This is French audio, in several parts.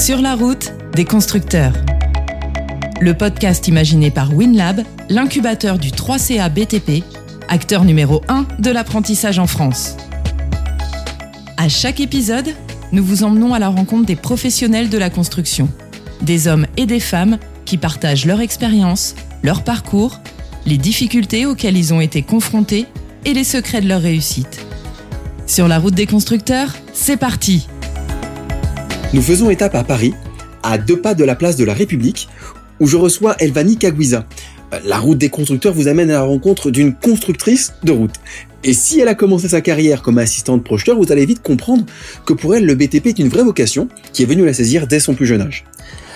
Sur la route des constructeurs. Le podcast imaginé par WinLab, l'incubateur du 3CA BTP, acteur numéro 1 de l'apprentissage en France. À chaque épisode, nous vous emmenons à la rencontre des professionnels de la construction, des hommes et des femmes qui partagent leur expérience, leur parcours, les difficultés auxquelles ils ont été confrontés et les secrets de leur réussite. Sur la route des constructeurs, c'est parti Nous faisons étape à Paris, à deux pas de la place de la République, où je reçois Elvani Kaguiza. La route des constructeurs vous amène à la rencontre d'une constructrice de route. Et si elle a commencé sa carrière comme assistante projeteur, vous allez vite comprendre que pour elle, le BTP est une vraie vocation qui est venue la saisir dès son plus jeune âge.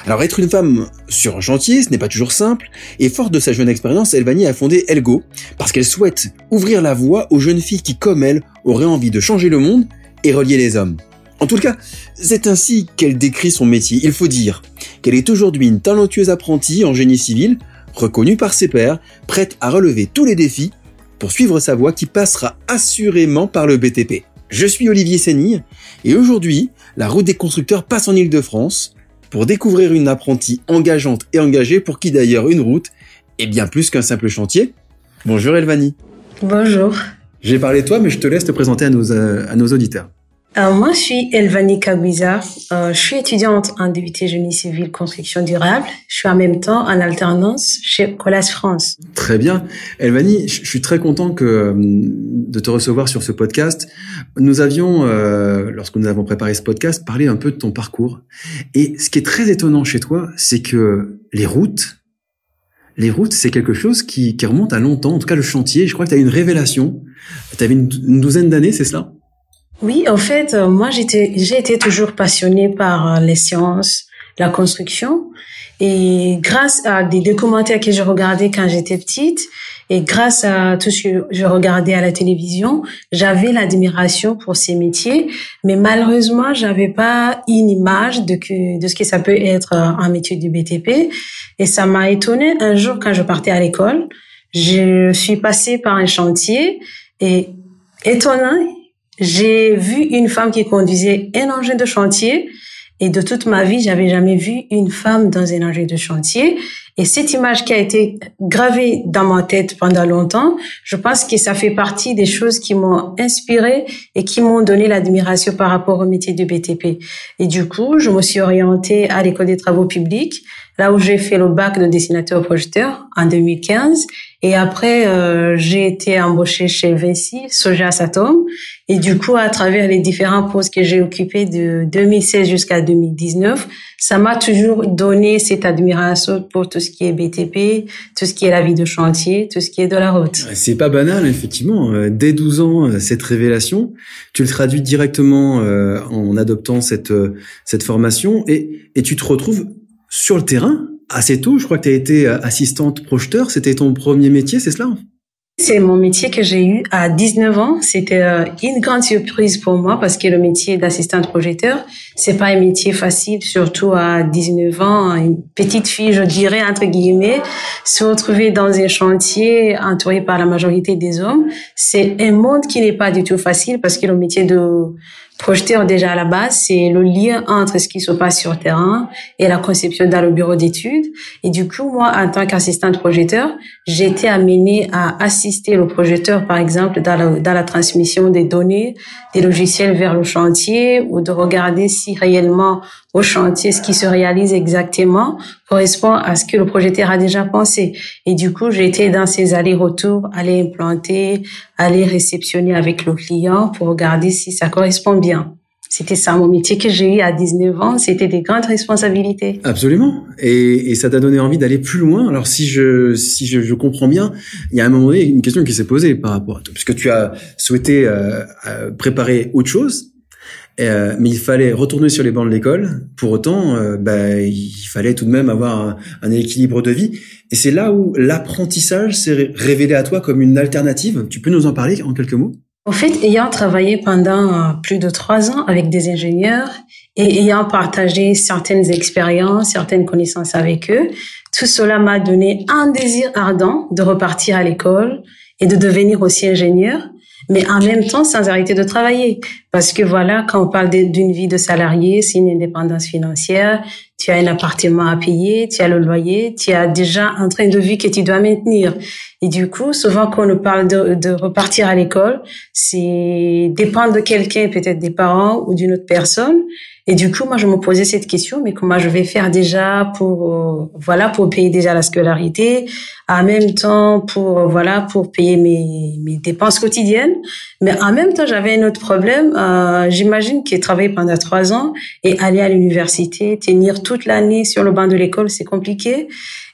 Alors être une femme sur un chantier, ce n'est pas toujours simple, et forte de sa jeune expérience, Elvani a fondé Elgo, parce qu'elle souhaite ouvrir la voie aux jeunes filles qui, comme elle, auraient envie de changer le monde et relier les hommes. En tout cas, c'est ainsi qu'elle décrit son métier. Il faut dire qu'elle est aujourd'hui une talentueuse apprentie en génie civil, reconnue par ses pairs, prête à relever tous les défis pour suivre sa voie qui passera assurément par le BTP. Je suis Olivier Sénille et aujourd'hui, la route des constructeurs passe en Ile-de-France pour découvrir une apprentie engageante et engagée pour qui d'ailleurs une route est bien plus qu'un simple chantier. Bonjour Elvani. Bonjour. J'ai parlé de toi, mais je te laisse te présenter à nos, euh, à nos auditeurs. Euh, moi, je suis Elvani Kaguiza. Euh, je suis étudiante en DUT Génie Civil Construction Durable. Je suis en même temps en alternance chez Colas France. Très bien. Elvani, je suis très content que, euh, de te recevoir sur ce podcast. Nous avions, euh, lorsque nous avons préparé ce podcast, parlé un peu de ton parcours. Et ce qui est très étonnant chez toi, c'est que les routes, les routes, c'est quelque chose qui, qui remonte à longtemps. En tout cas, le chantier, je crois que tu as eu une révélation. Tu avais une, une douzaine d'années, c'est cela? Oui, en fait, euh, moi, j'étais, j'ai été toujours passionnée par euh, les sciences, la construction. Et grâce à des documentaires que je regardais quand j'étais petite, et grâce à tout ce que je regardais à la télévision, j'avais l'admiration pour ces métiers. Mais malheureusement, j'avais pas une image de, que, de ce que ça peut être euh, un métier du BTP. Et ça m'a étonnée un jour quand je partais à l'école. Je suis passée par un chantier et étonnant, j'ai vu une femme qui conduisait un engin de chantier et de toute ma vie, j'avais jamais vu une femme dans un engin de chantier. Et cette image qui a été gravée dans ma tête pendant longtemps, je pense que ça fait partie des choses qui m'ont inspirée et qui m'ont donné l'admiration par rapport au métier du BTP. Et du coup, je me suis orientée à l'école des travaux publics, là où j'ai fait le bac de dessinateur projeteur en 2015 et après, euh, j'ai été embauchée chez Vessi, Soja Satom. Et du coup, à travers les différents postes que j'ai occupés de 2016 jusqu'à 2019, ça m'a toujours donné cette admiration pour tout ce qui est BTP, tout ce qui est la vie de chantier, tout ce qui est de la route. C'est pas banal, effectivement. Euh, dès 12 ans, euh, cette révélation, tu le traduis directement en adoptant cette, cette formation et, et tu te retrouves sur le terrain assez tôt. Je crois que tu as été euh, assistante projeteur. C'était ton premier métier, c'est cela c'est mon métier que j'ai eu à 19 ans. C'était euh, une grande surprise pour moi parce que le métier d'assistante projecteur, c'est pas un métier facile, surtout à 19 ans, une petite fille, je dirais entre guillemets, se retrouver dans un chantier entouré par la majorité des hommes. C'est un monde qui n'est pas du tout facile parce que le métier de Projeteur, déjà à la base, c'est le lien entre ce qui se passe sur terrain et la conception dans le bureau d'études. Et du coup, moi, en tant qu'assistante projecteur, été amenée à assister le projecteur, par exemple, dans la transmission des données, des logiciels vers le chantier ou de regarder si réellement au chantier, ce qui se réalise exactement correspond à ce que le projecteur a déjà pensé. Et du coup, été dans ces allers-retours, aller implanter, aller réceptionner avec le client pour regarder si ça correspond bien. C'était ça mon métier que j'ai eu à 19 ans. C'était des grandes responsabilités. Absolument. Et, et ça t'a donné envie d'aller plus loin. Alors si je si je, je, comprends bien, il y a un moment donné une question qui s'est posée par rapport à toi, puisque tu as souhaité euh, euh préparer autre chose euh, mais il fallait retourner sur les bancs de l'école. Pour autant, euh, bah, il fallait tout de même avoir un, équilibre de vie. Et c'est là où l'apprentissage s'est révélé à toi comme une alternative. Tu peux nous en parler en quelques mots? En fait, ayant travaillé pendant euh, plus de trois ans avec des ingénieurs et ayant partagé certaines expériences, certaines connaissances avec eux, tout cela m'a donné un désir ardent de repartir à l'école et de devenir aussi ingénieur mais en même temps sans arrêter de travailler. Parce que voilà, quand on parle d'une vie de salarié, c'est une indépendance financière, tu as un appartement à payer, tu as le loyer, tu as déjà un train de vie que tu dois maintenir. Et du coup, souvent quand on parle de, de repartir à l'école, c'est dépendre de quelqu'un, peut-être des parents ou d'une autre personne. Et du coup, moi, je me posais cette question, mais comment je vais faire déjà pour, euh, voilà, pour payer déjà la scolarité, en même temps pour, euh, voilà, pour payer mes, mes dépenses quotidiennes. Mais en même temps, j'avais un autre problème. Euh, J'imagine qu'il travaillé pendant trois ans et aller à l'université, tenir toute l'année sur le banc de l'école, c'est compliqué.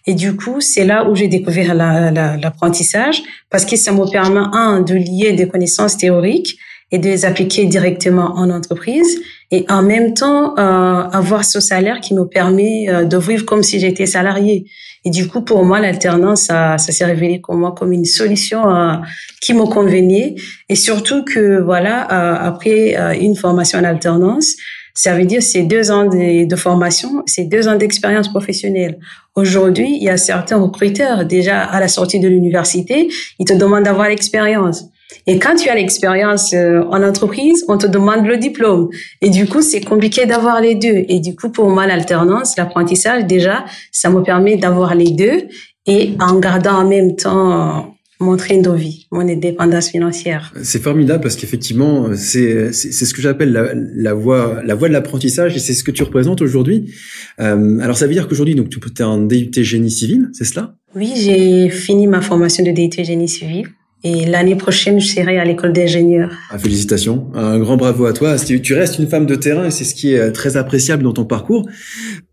Et du coup, c'est là où j'ai découvert l'apprentissage la, parce que ça me permet, un, de lier des connaissances théoriques et de les appliquer directement en entreprise et en même temps euh, avoir ce salaire qui me permet euh, de vivre comme si j'étais salarié. Et du coup, pour moi, l'alternance, ça, ça s'est révélé pour moi comme une solution euh, qui me convenait. Et surtout que, voilà, euh, après euh, une formation en alternance, ça veut dire c'est deux ans de, de formation, c'est deux ans d'expérience professionnelle. Aujourd'hui, il y a certains recruteurs déjà à la sortie de l'université, ils te demandent d'avoir l'expérience. Et quand tu as l'expérience euh, en entreprise, on te demande le diplôme. Et du coup, c'est compliqué d'avoir les deux. Et du coup, pour moi, l'alternance, l'apprentissage, déjà, ça me permet d'avoir les deux et en gardant en même temps mon train de vie, mon indépendance financière. C'est formidable parce qu'effectivement, c'est c'est ce que j'appelle la, la voie la voie de l'apprentissage et c'est ce que tu représentes aujourd'hui. Euh, alors ça veut dire qu'aujourd'hui donc tu es en DUT génie civil, c'est cela? Oui, j'ai fini ma formation de DUT génie civil. Et l'année prochaine, je serai à l'école d'ingénieur. Ah, félicitations. Un grand bravo à toi. Tu restes une femme de terrain et c'est ce qui est euh, très appréciable dans ton parcours.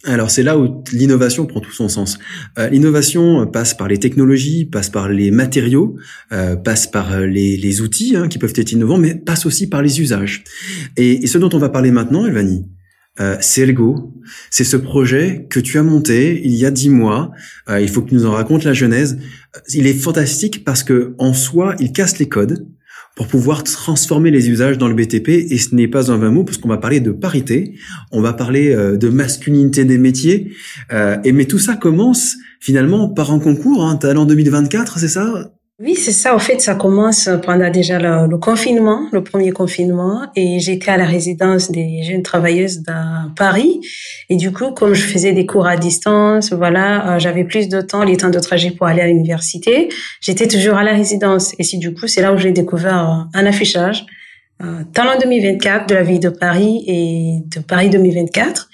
Alors c'est là où l'innovation prend tout son sens. Euh, l'innovation passe par les technologies, passe par les matériaux, euh, passe par les, les outils hein, qui peuvent être innovants, mais passe aussi par les usages. Et, et ce dont on va parler maintenant, Elvanie, euh, c'est Elgo. C'est ce projet que tu as monté il y a dix mois. Euh, il faut que tu nous en racontes la genèse. Il est fantastique parce que en soi, il casse les codes pour pouvoir transformer les usages dans le BTP. Et ce n'est pas un vain mot parce qu'on va parler de parité, on va parler euh, de masculinité des métiers. et mais tout ça commence finalement par un concours. Hein, Talent 2024, c'est ça? Oui, c'est ça. En fait, ça commence pendant déjà le, confinement, le premier confinement, et j'étais à la résidence des jeunes travailleuses dans Paris. Et du coup, comme je faisais des cours à distance, voilà, euh, j'avais plus de temps, les temps de trajet pour aller à l'université. J'étais toujours à la résidence. Et si du coup, c'est là où j'ai découvert un affichage, euh, Talent 2024 de la ville de Paris et de Paris 2024.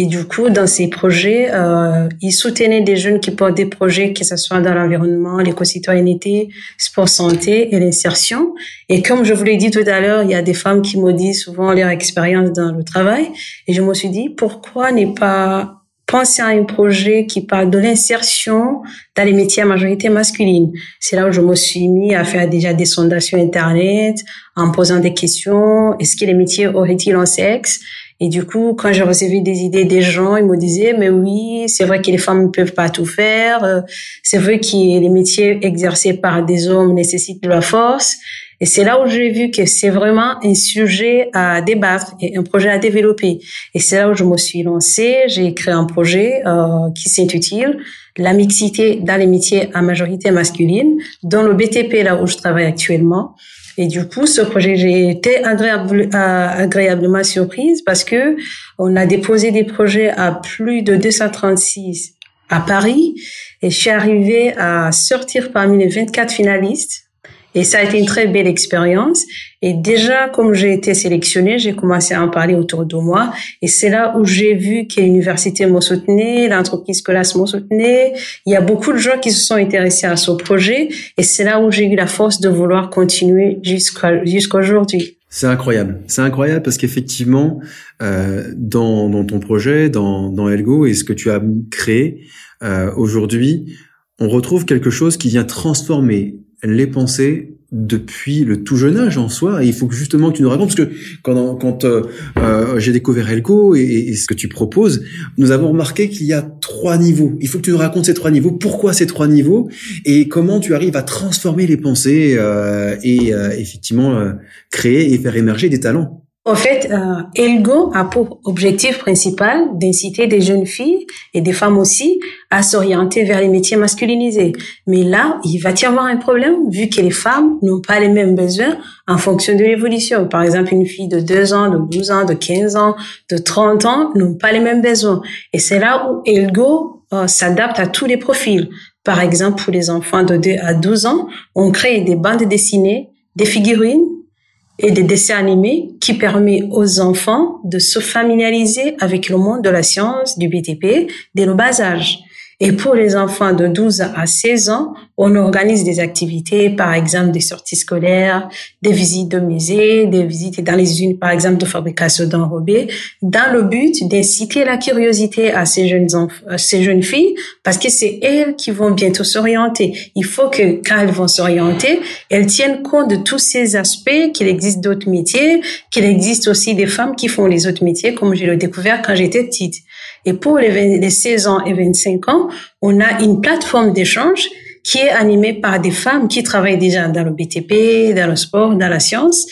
Et du coup, dans ces projets, euh, ils soutenaient des jeunes qui portent des projets, que ce soit dans l'environnement, l'éco-citoyenneté, sport santé et l'insertion. Et comme je vous l'ai dit tout à l'heure, il y a des femmes qui me disent souvent leur expérience dans le travail. Et je me suis dit, pourquoi ne pas penser à un projet qui parle de l'insertion dans les métiers à majorité masculine. C'est là où je me suis mis à faire déjà des sondages sur Internet, en posant des questions. Est-ce que les métiers auraient-ils un sexe? Et du coup, quand j'ai reçu des idées des gens, ils me disaient, mais oui, c'est vrai que les femmes ne peuvent pas tout faire. Euh, c'est vrai que les métiers exercés par des hommes nécessitent de la force. Et c'est là où j'ai vu que c'est vraiment un sujet à débattre et un projet à développer. Et c'est là où je me suis lancée. J'ai créé un projet euh, qui s'intitule La mixité dans les métiers à majorité masculine, dans le BTP, là où je travaille actuellement. Et du coup, ce projet, j'ai été euh, agréablement surprise parce que on a déposé des projets à plus de 236 à Paris et je suis arrivée à sortir parmi les 24 finalistes et ça a été une très belle expérience. Et déjà, comme j'ai été sélectionnée, j'ai commencé à en parler autour de moi. Et c'est là où j'ai vu que l'université me soutenait, l'entreprise Colas me soutenait. Il y a beaucoup de gens qui se sont intéressés à ce projet. Et c'est là où j'ai eu la force de vouloir continuer jusqu'à jusqu'à aujourd'hui. C'est incroyable, c'est incroyable parce qu'effectivement, euh, dans, dans ton projet, dans, dans Elgo et ce que tu as créé euh, aujourd'hui, on retrouve quelque chose qui vient transformer les pensées depuis le tout jeune âge en soi. Et il faut que justement que tu nous racontes, parce que quand, quand euh, euh, j'ai découvert Elco et, ce que tu proposes, nous avons remarqué qu'il y a trois niveaux. Il faut que tu nous racontes ces trois niveaux, pourquoi ces trois niveaux, et comment tu arrives à transformer les pensées euh, et effectivement créer et faire émerger des talents? En fait, euh, Elgo a pour objectif principal d'inciter des jeunes filles et des femmes aussi à s'orienter vers les métiers masculinisés. Mais là, il va y avoir un problème vu que les femmes n'ont pas les mêmes besoins en fonction de l'évolution. Par exemple, une fille de 2 ans, de 12 ans, de 15 ans, de 30 ans n'ont pas les mêmes besoins. Et c'est là où Elgo euh, s'adapte à tous les profils. Par exemple, pour les enfants de 2 à 12 ans, on crée des bandes dessinées, des figurines, et des dessins animés qui permet aux enfants de se familiariser avec le monde de la science, du BTP, dès le bas âge. Et pour les enfants de 12 à 16 ans, on organise des activités, par exemple des sorties scolaires, des visites de musées, des visites dans les usines, par exemple, de fabrication d'enrobés, dans le but d'inciter la curiosité à ces jeunes enfants, ces jeunes filles, parce que c'est elles qui vont bientôt s'orienter. Il faut que quand elles vont s'orienter, elles tiennent compte de tous ces aspects, qu'il existe d'autres métiers, qu'il existe aussi des femmes qui font les autres métiers, comme je l'ai découvert quand j'étais petite. Et pour les, les 16 ans et 25 ans, on a une plateforme d'échange qui est animée par des femmes qui travaillent déjà dans le BTP, dans le sport, dans la science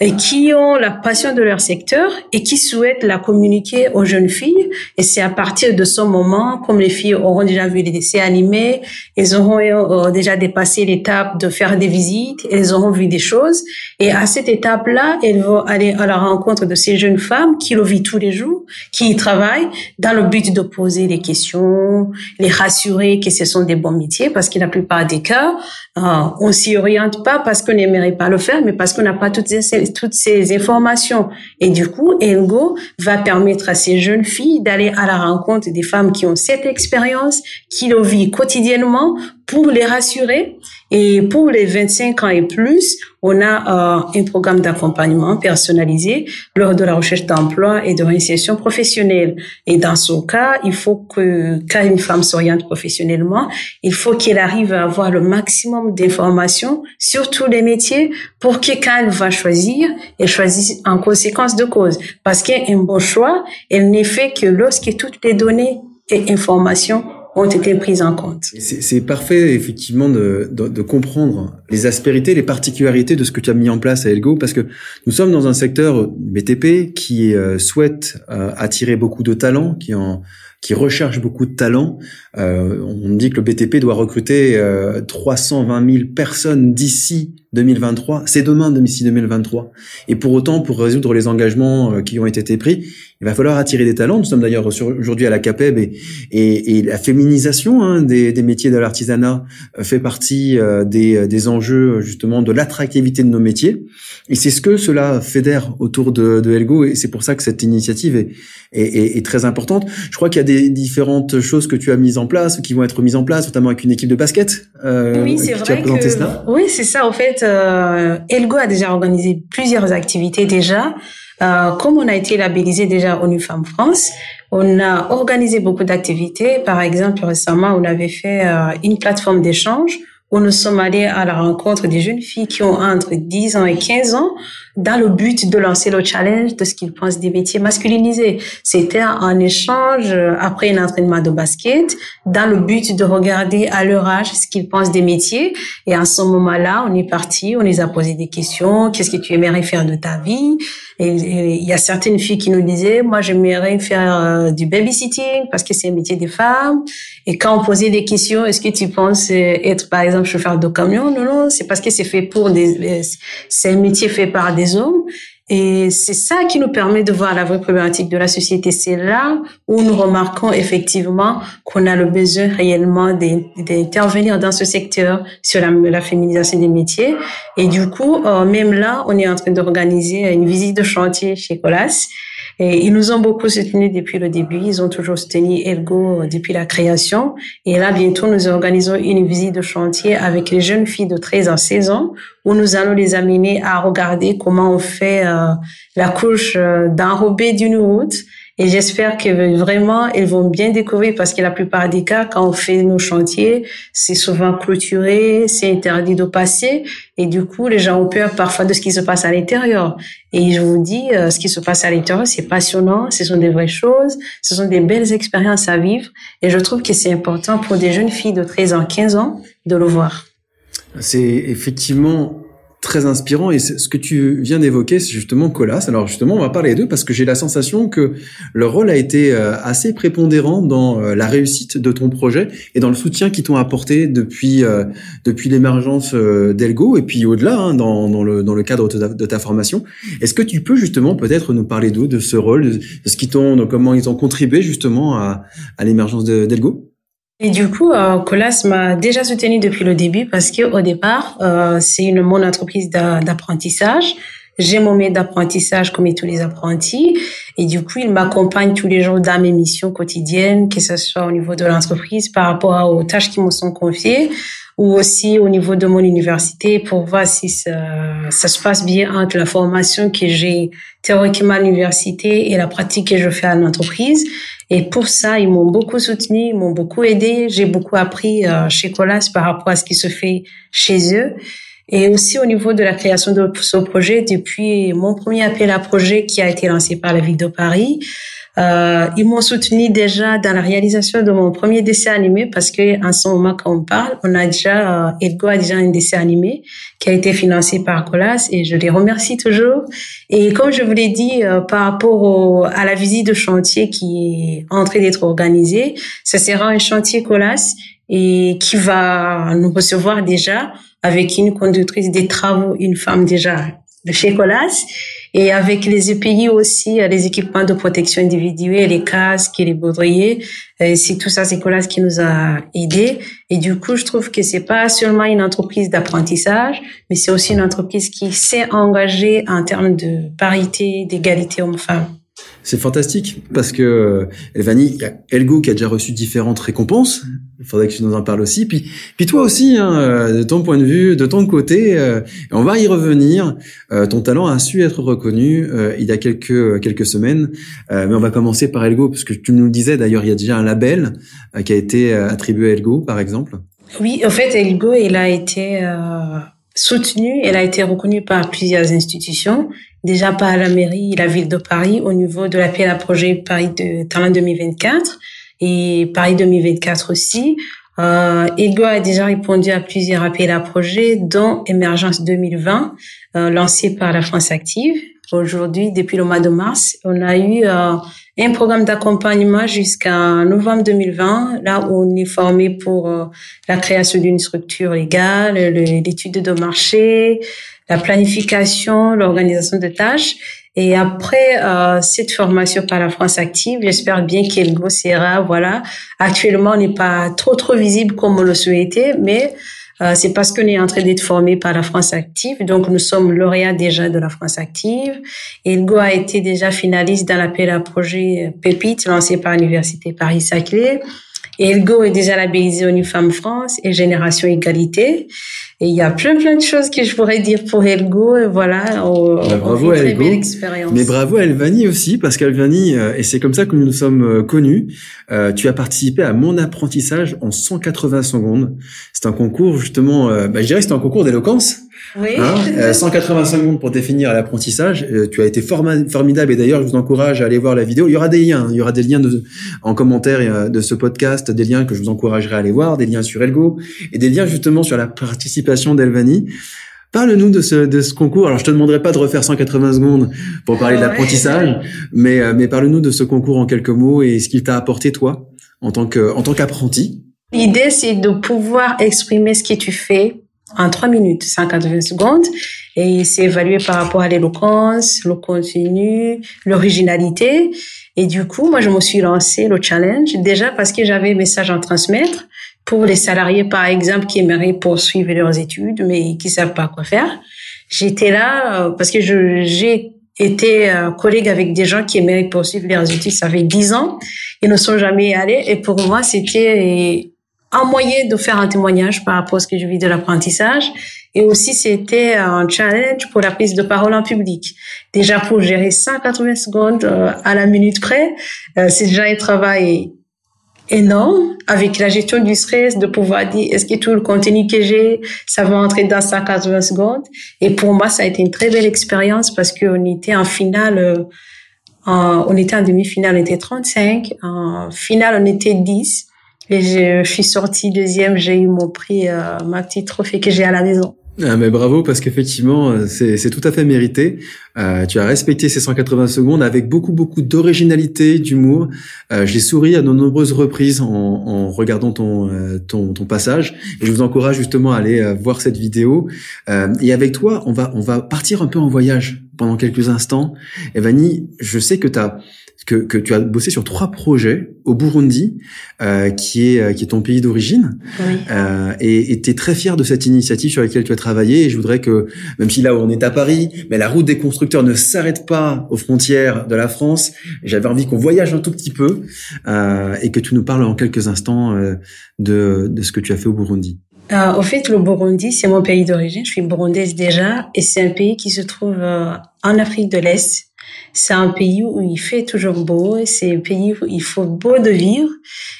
et qui ont la passion de leur secteur et qui souhaitent la communiquer aux jeunes filles. Et c'est à partir de ce moment, comme les filles auront déjà vu les dessins animés, elles auront euh, déjà dépassé l'étape de faire des visites, elles auront vu des choses. Et à cette étape-là, elles vont aller à la rencontre de ces jeunes femmes qui le vivent tous les jours, qui y travaillent dans le but de poser des questions, les rassurer que ce sont des bons métiers, parce que la plupart des cas, euh, on s'y oriente pas parce qu'on n'aimerait pas le faire, mais parce qu'on n'a pas toutes ces toutes ces informations. Et du coup, Elgo va permettre à ces jeunes filles d'aller à la rencontre des femmes qui ont cette expérience, qui le vivent quotidiennement pour les rassurer. Et pour les 25 ans et plus, on a euh, un programme d'accompagnement personnalisé lors de la recherche d'emploi et de réinsertion professionnelle. Et dans ce cas, il faut que quand une femme s'oriente professionnellement, il faut qu'elle arrive à avoir le maximum d'informations sur tous les métiers pour que quand elle va choisir, elle choisisse en conséquence de cause. Parce qu'un bon choix, elle n'est fait que lorsque toutes les données et informations été prises en compte. C'est parfait, effectivement, de, de, de, comprendre les aspérités, les particularités de ce que tu as mis en place à Elgo, parce que nous sommes dans un secteur BTP qui euh, souhaite euh, attirer beaucoup de talents, qui en qui recherche beaucoup de talents. Euh, on dit que le BTP doit recruter euh, 320 000 personnes d'ici 2023. C'est demain d'ici 2023. Et pour autant, pour résoudre les engagements euh, qui ont été pris, il va falloir attirer des talents. Nous sommes d'ailleurs aujourd'hui à la CAPEB et, et, et la féminisation hein, des, des, métiers de l'artisanat euh, fait partie euh, des, des, enjeux justement de l'attractivité de nos métiers. Et c'est ce que cela fédère autour de, de Elgo et c'est pour ça que cette initiative est, est, est, très importante. Je crois qu'il y a des différentes choses que tu as mises en place, qui vont être mises en place, notamment avec une équipe de basket. Euh, oui, c'est vrai. Que... Oui, c'est ça. En euh, Elgo a déjà organisé plusieurs activités déjà. Euh, comme on a été labellisé déjà ONU Femmes France, on a organisé beaucoup d'activités. Par exemple, récemment, on avait fait euh, une plateforme d'échange où nous sommes allés à la rencontre des jeunes filles qui ont entre 10 ans et 15 ans dans le but de lancer le challenge de ce qu'ils pensent des métiers masculinisés. C'était un échange euh, après un entraînement de basket dans le but de regarder à leur âge ce qu'ils pensent des métiers. Et à ce moment-là, on est parti, on les a posé des questions. Qu'est-ce que tu aimerais faire de ta vie? Et il y a certaines filles qui nous disaient, moi, j'aimerais faire euh, du babysitting parce que c'est un métier des femmes. Et quand on posait des questions, est-ce que tu penses être, par exemple, chauffeur de camion? Non, non, c'est parce que c'est fait pour des, c'est un métier fait par des hommes. Et c'est ça qui nous permet de voir la vraie problématique de la société. C'est là où nous remarquons effectivement qu'on a le besoin réellement d'intervenir dans ce secteur sur la, féminisation des métiers. Et du coup, euh, même là, on est en train d'organiser une visite de chantier chez Colas et ils nous ont beaucoup soutenus depuis le début. Ils ont toujours soutenu Ergo depuis la création. Et là, bientôt, nous organisons une visite de chantier avec les jeunes filles de 13 à 16 ans où nous allons les amener à regarder comment on fait euh, la couche euh, d'enrobé d'une route et j'espère que vraiment, elles vont bien découvrir parce que la plupart des cas, quand on fait nos chantiers, c'est souvent clôturé, c'est interdit de passer. Et du coup, les gens ont peur parfois de ce qui se passe à l'intérieur. Et je vous dis, euh, ce qui se passe à l'intérieur, c'est passionnant, ce sont des vraies choses, ce sont des belles expériences à vivre. Et je trouve que c'est important pour des jeunes filles de 13 ans, 15 ans de le voir. C'est effectivement très inspirant. Et ce que tu viens d'évoquer, c'est justement Colas. Alors justement, on va parler d'eux parce que j'ai la sensation que leur rôle a été euh, assez prépondérant dans euh, la réussite de ton projet et dans le soutien qu'ils t'ont apporté depuis euh, depuis l'émergence d'Elgo et puis au-delà hein, dans, le dans le cadre de ta, formation. Est-ce que tu peux justement peut-être nous parler d'eux, de ce rôle, de, ce qu'ils t'ont, comment ils ont contribué justement à l'émergence d'Elgo? Et du coup, euh, Colas m'a déjà soutenu depuis le début parce que au départ, euh, c'est une mon entreprise d'apprentissage. J'ai mon maître d'apprentissage comme tous les apprentis. Et du coup, il m'accompagne tous les jours dans mes missions quotidiennes, que ce soit au niveau de l'entreprise par rapport aux tâches qui me sont confiées ou aussi au niveau de mon université pour voir si ça, ça se passe bien entre la formation que j'ai théoriquement à l'université et la pratique que je fais à l'entreprise. Et pour ça, ils m'ont beaucoup soutenu, ils m'ont beaucoup aidé. J'ai beaucoup appris euh, chez Colas par rapport à ce qui se fait chez eux. Et aussi au niveau de la création de ce projet, depuis mon premier appel à projet qui a été lancé par la ville de Paris, euh, ils m'ont soutenu déjà dans la réalisation de mon premier dessin animé parce que en ce moment quand on parle, on a déjà euh, Edgo a déjà un dessin animé qui a été financé par Colas et je les remercie toujours. Et comme je vous l'ai dit euh, par rapport à la visite de chantier qui est en train d'être organisée, ce sera un chantier Colas et qui va nous recevoir déjà avec une conductrice des travaux, une femme déjà de chez Colas et avec les EPI aussi, les équipements de protection individuelle, les casques et les baudriers, c'est tout ça, c'est Colas qui nous a aidés. Et du coup, je trouve que c'est pas seulement une entreprise d'apprentissage, mais c'est aussi une entreprise qui s'est engagée en termes de parité, d'égalité hommes-femmes. C'est fantastique parce que euh, Elvani, il y a Elgo qui a déjà reçu différentes récompenses. Il faudrait que tu nous en parles aussi. Puis, puis toi aussi, hein, euh, de ton point de vue, de ton côté, euh, on va y revenir. ton talent a su être reconnu il y a quelques quelques semaines. mais on va commencer par Elgo parce que tu nous le disais. D'ailleurs, il y a déjà un label qui a été attribué à Elgo, par exemple. Oui, en fait, Elgo, il a été soutenu, elle a été reconnue par plusieurs institutions, déjà par la mairie, la ville de Paris au niveau de l'appel à projet Paris de Talent 2024 et Paris 2024 aussi. Euh, Ego a déjà répondu à plusieurs appels à projets, dont Émergence 2020, euh, lancé par la France Active. Aujourd'hui, depuis le mois de mars, on a eu euh, un programme d'accompagnement jusqu'à novembre 2020, là où on est formé pour euh, la création d'une structure légale, l'étude de marché, la planification, l'organisation de tâches. Et après euh, cette formation par la France Active, j'espère bien qu'elle sera, voilà. Actuellement, on n'est pas trop trop visible comme on le souhaitait, mais euh, c'est parce qu'on est en train d'être formé par la France Active. Donc, nous sommes lauréats déjà de la France Active. Elgo a été déjà finaliste dans l'appel à projet Pépite lancé par l'Université Paris-Saclay. Elgo est déjà labellisé ONU Femmes France et Génération Égalité. Et il y a plein plein de choses que je pourrais dire pour Elgo. Et voilà, bah, bravo à Elgo. Mais bravo à Elvani aussi, parce qu'Elvani, euh, et c'est comme ça que nous nous sommes euh, connus, euh, tu as participé à mon apprentissage en 180 secondes. C'est un concours justement, bah, je dirais que c'est un concours d'éloquence. Oui. Hein 180 secondes pour définir l'apprentissage. tu as été formidable et d'ailleurs, je vous encourage à aller voir la vidéo. Il y aura des liens, il y aura des liens de, en commentaire de ce podcast, des liens que je vous encouragerai à aller voir, des liens sur Elgo et des liens justement sur la participation d'Elvani. Parle-nous de ce, de ce concours. Alors, je te demanderai pas de refaire 180 secondes pour parler de l'apprentissage, mais, euh, mais parle-nous de ce concours en quelques mots et ce qu'il t'a apporté, toi, en tant que, en tant qu'apprenti. L'idée, c'est de pouvoir exprimer ce que tu fais en 3 minutes, 180 secondes, et c'est évalué par rapport à l'éloquence, le contenu, l'originalité. Et du coup, moi, je me suis lancé le challenge, déjà parce que j'avais un message à transmettre, pour les salariés, par exemple, qui aimeraient poursuivre leurs études, mais qui savent pas quoi faire. J'étais là euh, parce que j'ai été euh, collègue avec des gens qui aimeraient poursuivre leurs études. Ça fait dix ans. Ils ne sont jamais allés. Et pour moi, c'était un moyen de faire un témoignage par rapport à ce que je vis de l'apprentissage. Et aussi, c'était un challenge pour la prise de parole en public. Déjà, pour gérer 180 secondes euh, à la minute près, c'est déjà un travail énorme avec la gestion du stress, de pouvoir dire est-ce que tout le contenu que j'ai, ça va entrer dans 180 secondes? Et pour moi, ça a été une très belle expérience parce qu'on était en finale, euh, on était en demi-finale, on était 35, en finale, on était 10. Et je suis sortie deuxième, j'ai eu mon prix, euh, ma petite trophée que j'ai à la maison. Ah, mais bravo parce qu'effectivement euh, c'est tout à fait mérité. Euh, tu as respecté ces 180 secondes avec beaucoup beaucoup d'originalité, d'humour. Euh, J'ai souri à de nombreuses reprises en, en regardant ton, euh, ton, ton passage et je vous encourage justement à aller voir cette vidéo. et avec toi, on va on va partir un peu en voyage pendant quelques instants. Et Vanny, je sais que tu as que, que tu as bossé sur trois projets au Burundi, euh, qui est euh, qui est ton pays d'origine, oui. euh, et tu es très fier de cette initiative sur laquelle tu as travaillé. Et je voudrais que, même si là on est à Paris, mais la route des constructeurs ne s'arrête pas aux frontières de la France. J'avais envie qu'on voyage un tout petit peu euh, et que tu nous parles en quelques instants euh, de de ce que tu as fait au Burundi. Euh, au fait, le Burundi, c'est mon pays d'origine. Je suis burundaise déjà, et c'est un pays qui se trouve euh, en Afrique de l'Est. C'est un pays où il fait toujours beau, c'est un pays où il faut beau de vivre.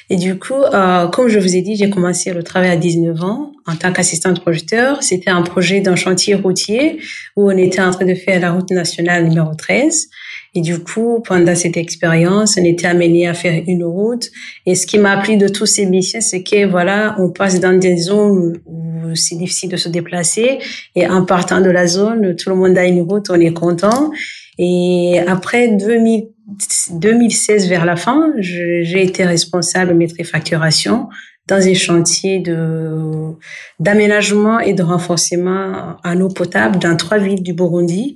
Et du coup, euh, comme je vous ai dit, j'ai commencé le travail à 19 ans en tant qu'assistante projecteur. C'était un projet d'un chantier routier où on était en train de faire la route nationale numéro 13. Et du coup, pendant cette expérience, on était amené à faire une route. Et ce qui m'a appris de tous ces missions, c'est que voilà, on passe dans des zones où c'est difficile de se déplacer. Et en partant de la zone, tout le monde a une route, on est content. Et après 2000, 2016 vers la fin, j'ai été responsable maîtrise facturation dans un chantier de d'aménagement et de renforcement en eau potable dans trois villes du Burundi.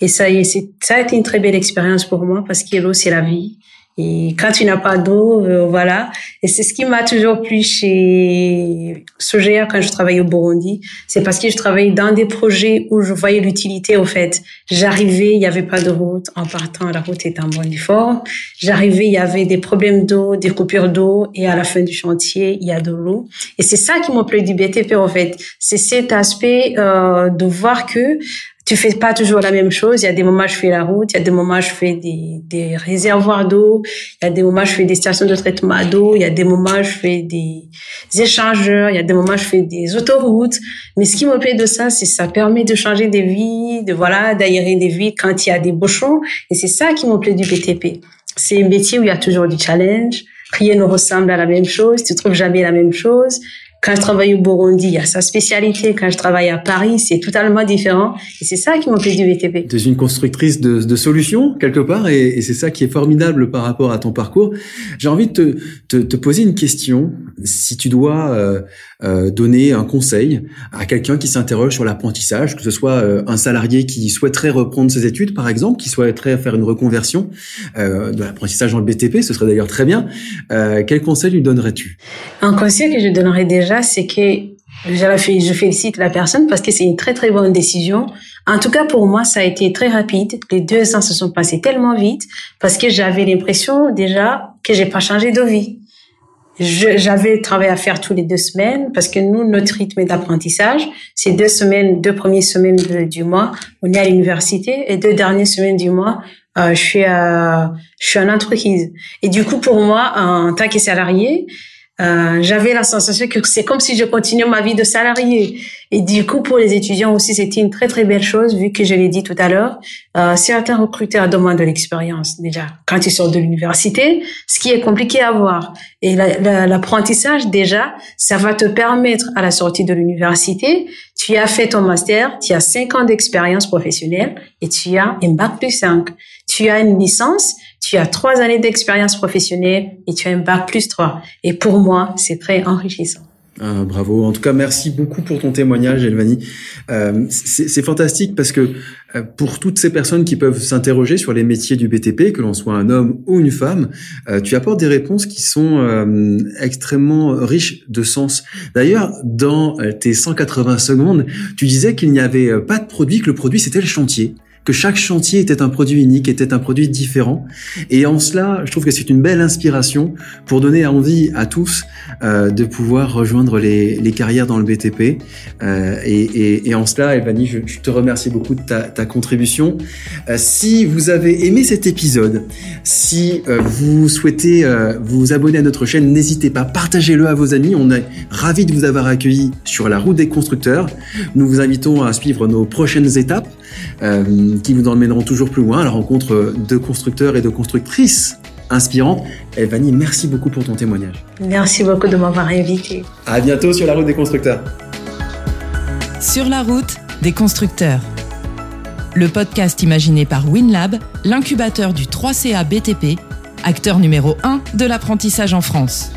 Et ça, ça a été une très belle expérience pour moi parce que l'eau c'est la vie. Et quand tu n'as pas d'eau, euh, voilà. Et c'est ce qui m'a toujours plu chez Sogea quand je travaillais au Burundi. C'est parce que je travaillais dans des projets où je voyais l'utilité, au fait. J'arrivais, il n'y avait pas de route. En partant, la route était en bonne forme. J'arrivais, il y avait des problèmes d'eau, des coupures d'eau. Et à la fin du chantier, il y a de l'eau. Et c'est ça qui m'a plu du BTP, en fait. C'est cet aspect euh, de voir que tu fais pas toujours la même chose. Il y a des moments je fais la route, il y a des moments je fais des, des réservoirs d'eau, il y a des moments je fais des stations de traitement d'eau, il y a des moments je fais des échangeurs, il y a des moments je fais des autoroutes. Mais ce qui me plaît de ça, c'est ça permet de changer des vies, de voilà, d'aérer des vies quand il y a des bouchons. Et c'est ça qui me plaît du BTP. C'est un métier où il y a toujours du challenge. Rien ne ressemble à la même chose. Tu trouves jamais la même chose. Quand je travaille au Burundi, il y a sa spécialité. Quand je travaille à Paris, c'est totalement différent. Et c'est ça qui m'a fait du BTP. Tu es une constructrice de, de solutions, quelque part, et, et c'est ça qui est formidable par rapport à ton parcours. J'ai envie de te, te, te, poser une question. Si tu dois euh, euh, donner un conseil à quelqu'un qui s'interroge sur l'apprentissage, que ce soit euh, un salarié qui souhaiterait reprendre ses études, par exemple, qui souhaiterait faire une reconversion euh, de l'apprentissage dans le BTP, ce serait d'ailleurs très bien. Quel conseil lui donnerais-tu? Un conseil que je donnerais déjà, c'est que je félicite la personne parce que c'est une très très bonne décision. En tout cas pour moi, ça a été très rapide. Les deux ans se sont passés tellement vite parce que j'avais l'impression déjà que j'ai pas changé de vie j'avais travail à faire tous les deux semaines parce que nous, notre rythme d'apprentissage, c'est deux semaines, deux premières semaines du mois, on est à l'université et deux dernières semaines du mois, euh, je suis je suis en entreprise. Et du coup, pour moi, en tant que salarié, euh, j'avais la sensation que c'est comme si je continuais ma vie de salarié. Et du coup, pour les étudiants aussi, c'était une très très belle chose, vu que je l'ai dit tout à l'heure. Euh, certains recruteurs demandent de l'expérience déjà quand ils sortent de l'université, ce qui est compliqué à voir. Et l'apprentissage déjà, ça va te permettre à la sortie de l'université, tu as fait ton master, tu as cinq ans d'expérience professionnelle et tu as un bac plus 5. Tu as une licence, tu as trois années d'expérience professionnelle et tu as un plus 3. Et pour moi, c'est très enrichissant. Ah, bravo. En tout cas, merci beaucoup pour ton témoignage, Elvani. Euh, c'est fantastique parce que euh, pour toutes ces personnes qui peuvent s'interroger sur les métiers du BTP, que l'on soit un homme ou une femme, euh, tu apportes des réponses qui sont euh, extrêmement riches de sens. D'ailleurs, dans tes 180 secondes, tu disais qu'il n'y avait pas de produit, que le produit c'était le chantier que chaque chantier était un produit unique, était un produit différent. Et en cela, je trouve que c'est une belle inspiration pour donner envie à tous euh, de pouvoir rejoindre les, les, carrières dans le BTP. Euh, et, et, et, en cela, Elvani, je, te remercie beaucoup de ta, ta contribution. Euh, si vous avez aimé cet épisode, si euh, vous souhaitez euh, vous abonner à notre chaîne, n'hésitez pas, partagez-le à vos amis. On est ravis de vous avoir accueilli sur la route des constructeurs. Nous vous invitons à suivre nos prochaines étapes. Euh, qui vous emmèneront toujours plus loin à la rencontre de constructeurs et de constructrices inspirantes. Vanny, merci beaucoup pour ton témoignage. Merci beaucoup de m'avoir invité. À bientôt sur la route des constructeurs. Sur la route des constructeurs. Le podcast imaginé par WinLab, l'incubateur du 3CA BTP, acteur numéro 1 de l'apprentissage en France.